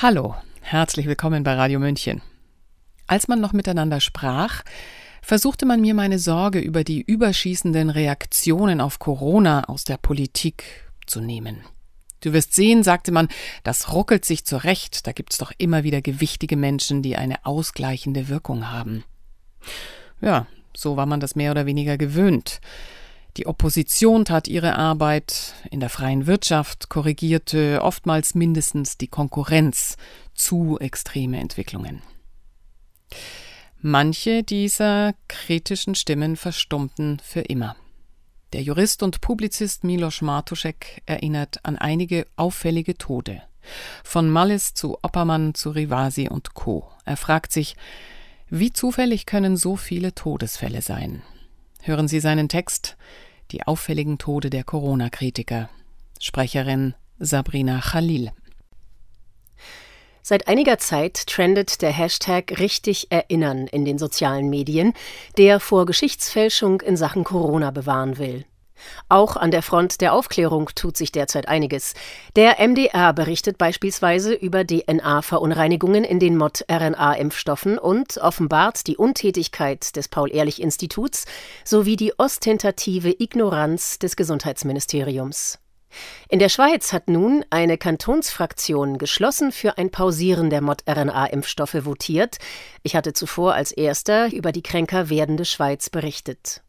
Hallo, herzlich willkommen bei Radio München. Als man noch miteinander sprach, versuchte man mir meine Sorge über die überschießenden Reaktionen auf Corona aus der Politik zu nehmen. Du wirst sehen, sagte man, das ruckelt sich zurecht, da gibt's doch immer wieder gewichtige Menschen, die eine ausgleichende Wirkung haben. Ja, so war man das mehr oder weniger gewöhnt. Die Opposition tat ihre Arbeit, in der freien Wirtschaft korrigierte oftmals mindestens die Konkurrenz zu extreme Entwicklungen. Manche dieser kritischen Stimmen verstummten für immer. Der Jurist und Publizist Milos Martuszek erinnert an einige auffällige Tode. Von Mallis zu Oppermann zu Rivasi und Co. Er fragt sich, wie zufällig können so viele Todesfälle sein? Hören Sie seinen Text die auffälligen Tode der Corona-Kritiker. Sprecherin Sabrina Khalil. Seit einiger Zeit trendet der Hashtag richtig erinnern in den sozialen Medien, der vor Geschichtsfälschung in Sachen Corona bewahren will. Auch an der Front der Aufklärung tut sich derzeit einiges. Der MDR berichtet beispielsweise über DNA-Verunreinigungen in den Mod-RNA-Impfstoffen und offenbart die Untätigkeit des Paul-Ehrlich-Instituts sowie die ostentative Ignoranz des Gesundheitsministeriums. In der Schweiz hat nun eine Kantonsfraktion geschlossen für ein Pausieren der Mod-RNA-Impfstoffe votiert. Ich hatte zuvor als erster über die kränker werdende Schweiz berichtet.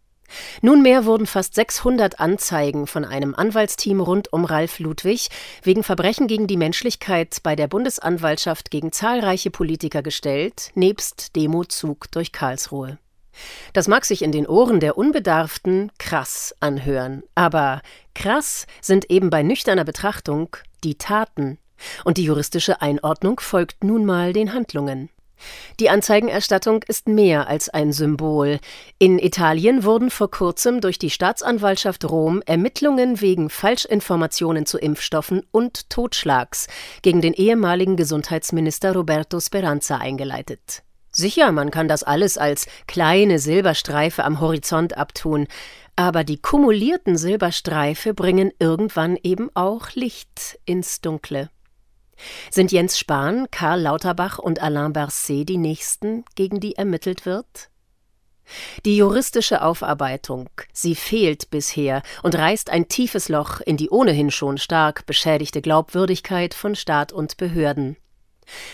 Nunmehr wurden fast 600 Anzeigen von einem Anwaltsteam rund um Ralf Ludwig wegen Verbrechen gegen die Menschlichkeit bei der Bundesanwaltschaft gegen zahlreiche Politiker gestellt, nebst Demozug durch Karlsruhe. Das mag sich in den Ohren der Unbedarften krass anhören, aber krass sind eben bei nüchterner Betrachtung die Taten, und die juristische Einordnung folgt nun mal den Handlungen. Die Anzeigenerstattung ist mehr als ein Symbol. In Italien wurden vor kurzem durch die Staatsanwaltschaft Rom Ermittlungen wegen Falschinformationen zu Impfstoffen und Totschlags gegen den ehemaligen Gesundheitsminister Roberto Speranza eingeleitet. Sicher, man kann das alles als kleine Silberstreife am Horizont abtun, aber die kumulierten Silberstreife bringen irgendwann eben auch Licht ins Dunkle. Sind Jens Spahn, Karl Lauterbach und Alain Berset die nächsten, gegen die ermittelt wird? Die juristische Aufarbeitung, sie fehlt bisher und reißt ein tiefes Loch in die ohnehin schon stark beschädigte Glaubwürdigkeit von Staat und Behörden.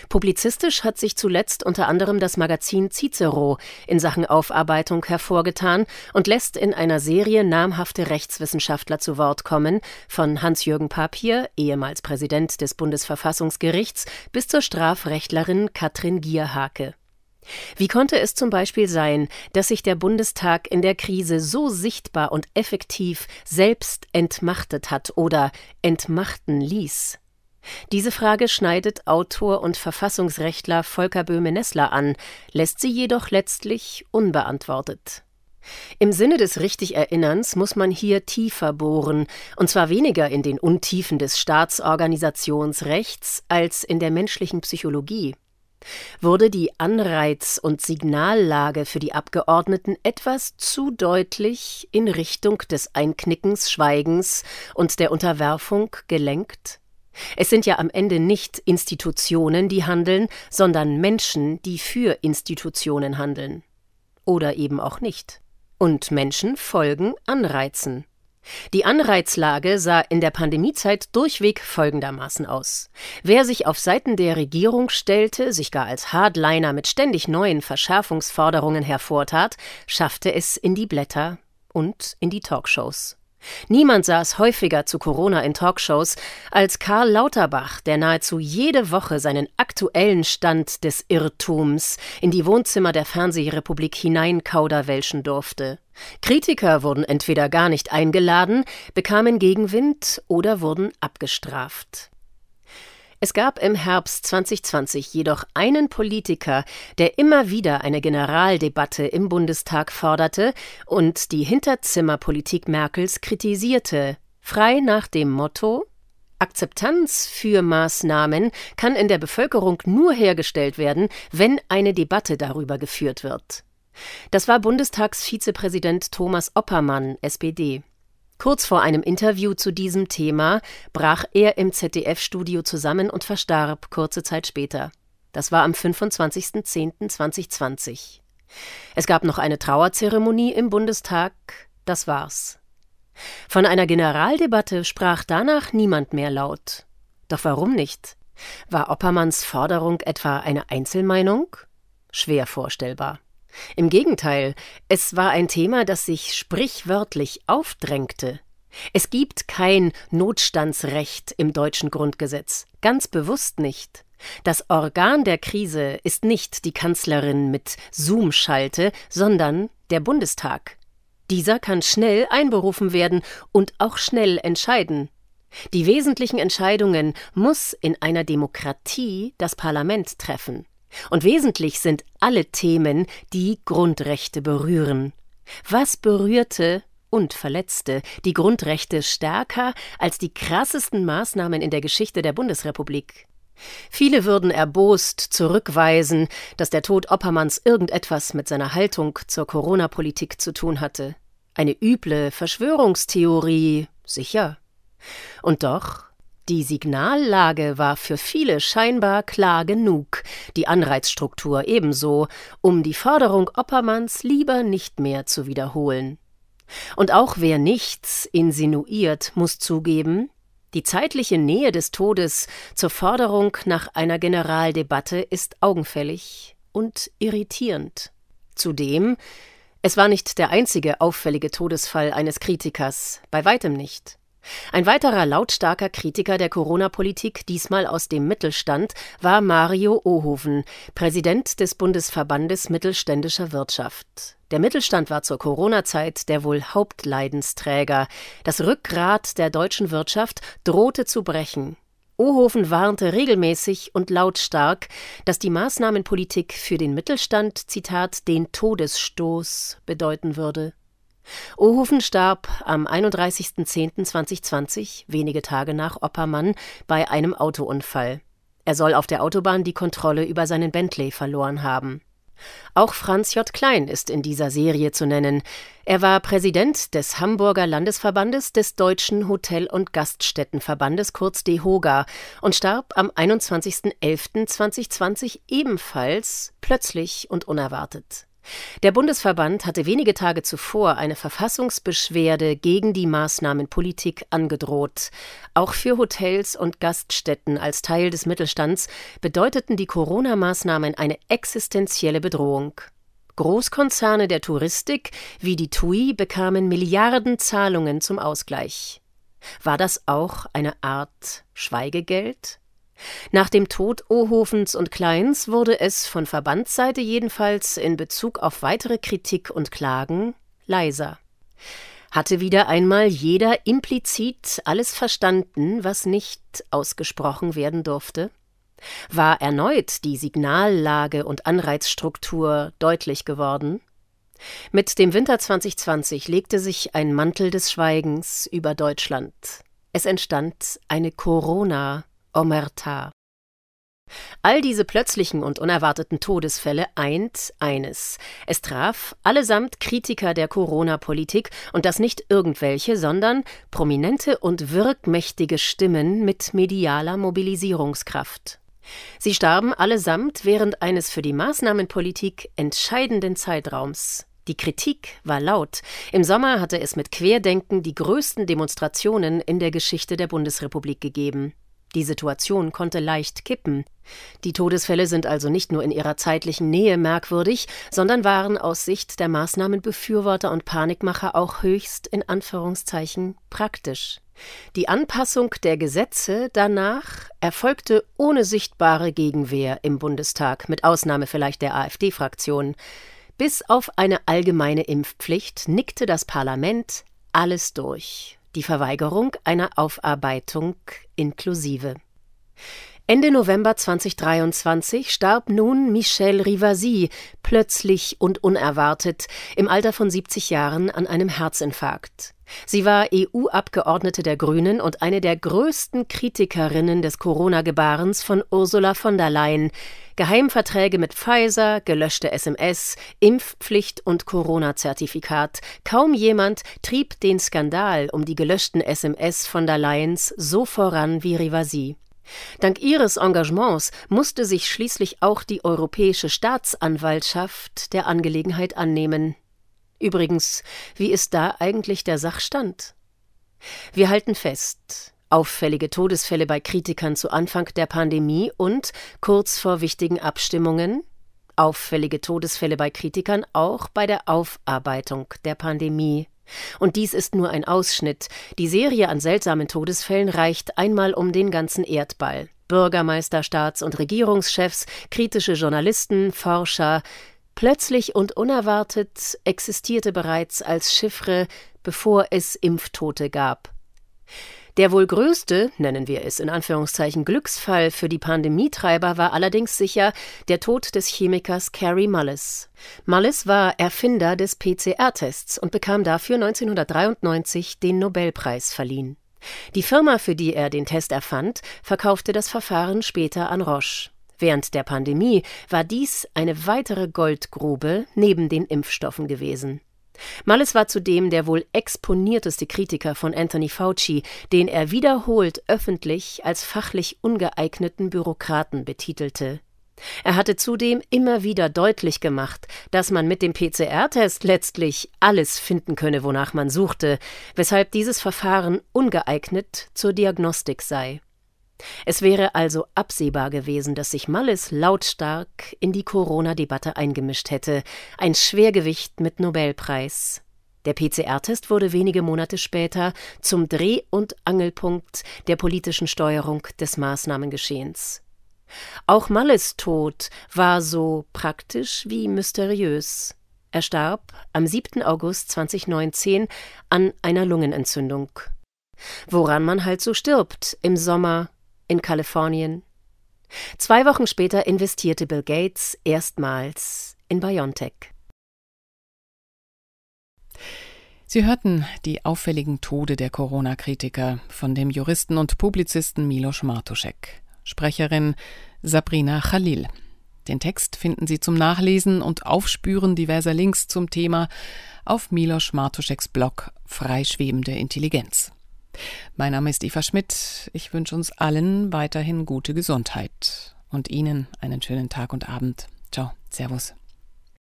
Publizistisch hat sich zuletzt unter anderem das Magazin Cicero in Sachen Aufarbeitung hervorgetan und lässt in einer Serie namhafte Rechtswissenschaftler zu Wort kommen, von Hans-Jürgen Papier, ehemals Präsident des Bundesverfassungsgerichts, bis zur Strafrechtlerin Katrin Gierhake. Wie konnte es zum Beispiel sein, dass sich der Bundestag in der Krise so sichtbar und effektiv selbst entmachtet hat oder entmachten ließ? Diese Frage schneidet Autor und Verfassungsrechtler Volker Böhme-Nessler an, lässt sie jedoch letztlich unbeantwortet. Im Sinne des Richtigerinnerns muss man hier tiefer bohren, und zwar weniger in den Untiefen des Staatsorganisationsrechts als in der menschlichen Psychologie. Wurde die Anreiz- und Signallage für die Abgeordneten etwas zu deutlich in Richtung des Einknickens, Schweigens und der Unterwerfung gelenkt? Es sind ja am Ende nicht Institutionen, die handeln, sondern Menschen, die für Institutionen handeln. Oder eben auch nicht. Und Menschen folgen Anreizen. Die Anreizlage sah in der Pandemiezeit durchweg folgendermaßen aus. Wer sich auf Seiten der Regierung stellte, sich gar als Hardliner mit ständig neuen Verschärfungsforderungen hervortat, schaffte es in die Blätter und in die Talkshows. Niemand saß häufiger zu Corona in Talkshows als Karl Lauterbach, der nahezu jede Woche seinen aktuellen Stand des Irrtums in die Wohnzimmer der Fernsehrepublik hineinkauderwelschen durfte. Kritiker wurden entweder gar nicht eingeladen, bekamen Gegenwind oder wurden abgestraft. Es gab im Herbst 2020 jedoch einen Politiker, der immer wieder eine Generaldebatte im Bundestag forderte und die Hinterzimmerpolitik Merkels kritisierte, frei nach dem Motto Akzeptanz für Maßnahmen kann in der Bevölkerung nur hergestellt werden, wenn eine Debatte darüber geführt wird. Das war Bundestagsvizepräsident Thomas Oppermann, SPD. Kurz vor einem Interview zu diesem Thema brach er im ZDF-Studio zusammen und verstarb kurze Zeit später. Das war am 25.10.2020. Es gab noch eine Trauerzeremonie im Bundestag, das war's. Von einer Generaldebatte sprach danach niemand mehr laut. Doch warum nicht? War Oppermanns Forderung etwa eine Einzelmeinung? Schwer vorstellbar. Im Gegenteil, es war ein Thema, das sich sprichwörtlich aufdrängte. Es gibt kein Notstandsrecht im deutschen Grundgesetz, ganz bewusst nicht. Das Organ der Krise ist nicht die Kanzlerin mit Zoom-Schalte, sondern der Bundestag. Dieser kann schnell einberufen werden und auch schnell entscheiden. Die wesentlichen Entscheidungen muss in einer Demokratie das Parlament treffen. Und wesentlich sind alle Themen, die Grundrechte berühren. Was berührte und verletzte die Grundrechte stärker als die krassesten Maßnahmen in der Geschichte der Bundesrepublik? Viele würden erbost zurückweisen, dass der Tod Oppermanns irgendetwas mit seiner Haltung zur Corona-Politik zu tun hatte. Eine üble Verschwörungstheorie, sicher. Und doch, die Signallage war für viele scheinbar klar genug, die Anreizstruktur ebenso, um die Forderung Oppermanns lieber nicht mehr zu wiederholen. Und auch wer nichts insinuiert, muss zugeben, die zeitliche Nähe des Todes zur Forderung nach einer Generaldebatte ist augenfällig und irritierend. Zudem, es war nicht der einzige auffällige Todesfall eines Kritikers, bei weitem nicht. Ein weiterer lautstarker Kritiker der Corona-Politik, diesmal aus dem Mittelstand, war Mario Ohoven, Präsident des Bundesverbandes mittelständischer Wirtschaft. Der Mittelstand war zur Corona-Zeit der wohl Hauptleidensträger. Das Rückgrat der deutschen Wirtschaft drohte zu brechen. Ohoven warnte regelmäßig und lautstark, dass die Maßnahmenpolitik für den Mittelstand, Zitat, den Todesstoß bedeuten würde. Ohofen starb am 31.10.2020, wenige Tage nach Oppermann, bei einem Autounfall. Er soll auf der Autobahn die Kontrolle über seinen Bentley verloren haben. Auch Franz J. Klein ist in dieser Serie zu nennen. Er war Präsident des Hamburger Landesverbandes des Deutschen Hotel- und Gaststättenverbandes, kurz DEHOGA, und starb am 21.11.2020 ebenfalls plötzlich und unerwartet. Der Bundesverband hatte wenige Tage zuvor eine Verfassungsbeschwerde gegen die Maßnahmenpolitik angedroht. Auch für Hotels und Gaststätten als Teil des Mittelstands bedeuteten die Corona-Maßnahmen eine existenzielle Bedrohung. Großkonzerne der Touristik wie die TUI bekamen Milliardenzahlungen zum Ausgleich. War das auch eine Art Schweigegeld? Nach dem Tod Ohofens und Kleins wurde es von Verbandsseite jedenfalls in Bezug auf weitere Kritik und Klagen leiser. Hatte wieder einmal jeder implizit alles verstanden, was nicht ausgesprochen werden durfte? War erneut die Signallage und Anreizstruktur deutlich geworden? Mit dem Winter 2020 legte sich ein Mantel des Schweigens über Deutschland. Es entstand eine Corona Omerta. All diese plötzlichen und unerwarteten Todesfälle eint eines. Es traf allesamt Kritiker der Corona-Politik und das nicht irgendwelche, sondern prominente und wirkmächtige Stimmen mit medialer Mobilisierungskraft. Sie starben allesamt während eines für die Maßnahmenpolitik entscheidenden Zeitraums. Die Kritik war laut. Im Sommer hatte es mit Querdenken die größten Demonstrationen in der Geschichte der Bundesrepublik gegeben. Die Situation konnte leicht kippen. Die Todesfälle sind also nicht nur in ihrer zeitlichen Nähe merkwürdig, sondern waren aus Sicht der Maßnahmenbefürworter und Panikmacher auch höchst in Anführungszeichen praktisch. Die Anpassung der Gesetze danach erfolgte ohne sichtbare Gegenwehr im Bundestag, mit Ausnahme vielleicht der AfD-Fraktion. Bis auf eine allgemeine Impfpflicht nickte das Parlament alles durch die Verweigerung einer Aufarbeitung inklusive. Ende November 2023 starb nun Michel Rivasi plötzlich und unerwartet im Alter von 70 Jahren an einem Herzinfarkt. Sie war EU-Abgeordnete der Grünen und eine der größten Kritikerinnen des Corona-Gebarens von Ursula von der Leyen. Geheimverträge mit Pfizer, gelöschte SMS, Impfpflicht und Corona-Zertifikat. Kaum jemand trieb den Skandal um die gelöschten SMS von der Leyens so voran wie Rivasi. Dank ihres Engagements musste sich schließlich auch die Europäische Staatsanwaltschaft der Angelegenheit annehmen. Übrigens, wie ist da eigentlich der Sachstand? Wir halten fest, auffällige Todesfälle bei Kritikern zu Anfang der Pandemie und kurz vor wichtigen Abstimmungen, auffällige Todesfälle bei Kritikern auch bei der Aufarbeitung der Pandemie. Und dies ist nur ein Ausschnitt. Die Serie an seltsamen Todesfällen reicht einmal um den ganzen Erdball. Bürgermeister, Staats- und Regierungschefs, kritische Journalisten, Forscher. Plötzlich und unerwartet existierte bereits als Chiffre, bevor es Impftote gab. Der wohl größte, nennen wir es in Anführungszeichen Glücksfall für die Pandemietreiber war allerdings sicher der Tod des Chemikers Cary Mullis. Mullis war Erfinder des PCR-Tests und bekam dafür 1993 den Nobelpreis verliehen. Die Firma, für die er den Test erfand, verkaufte das Verfahren später an Roche. Während der Pandemie war dies eine weitere Goldgrube neben den Impfstoffen gewesen. Mullis war zudem der wohl exponierteste Kritiker von Anthony Fauci, den er wiederholt öffentlich als fachlich ungeeigneten Bürokraten betitelte. Er hatte zudem immer wieder deutlich gemacht, dass man mit dem PCR-Test letztlich alles finden könne, wonach man suchte, weshalb dieses Verfahren ungeeignet zur Diagnostik sei. Es wäre also absehbar gewesen, dass sich Malles lautstark in die Corona-Debatte eingemischt hätte, ein Schwergewicht mit Nobelpreis. Der PCR-Test wurde wenige Monate später zum Dreh- und Angelpunkt der politischen Steuerung des Maßnahmengeschehens. Auch Malles Tod war so praktisch wie mysteriös. Er starb am 7. August 2019 an einer Lungenentzündung. Woran man halt so stirbt im Sommer in Kalifornien. Zwei Wochen später investierte Bill Gates erstmals in BioNTech. Sie hörten die auffälligen Tode der Corona-Kritiker von dem Juristen und Publizisten Milos Martuszek, Sprecherin Sabrina Khalil. Den Text finden Sie zum Nachlesen und Aufspüren diverser Links zum Thema auf Milos Martuszeks Blog Freischwebende Intelligenz. Mein Name ist Eva Schmidt. Ich wünsche uns allen weiterhin gute Gesundheit und Ihnen einen schönen Tag und Abend. Ciao, Servus.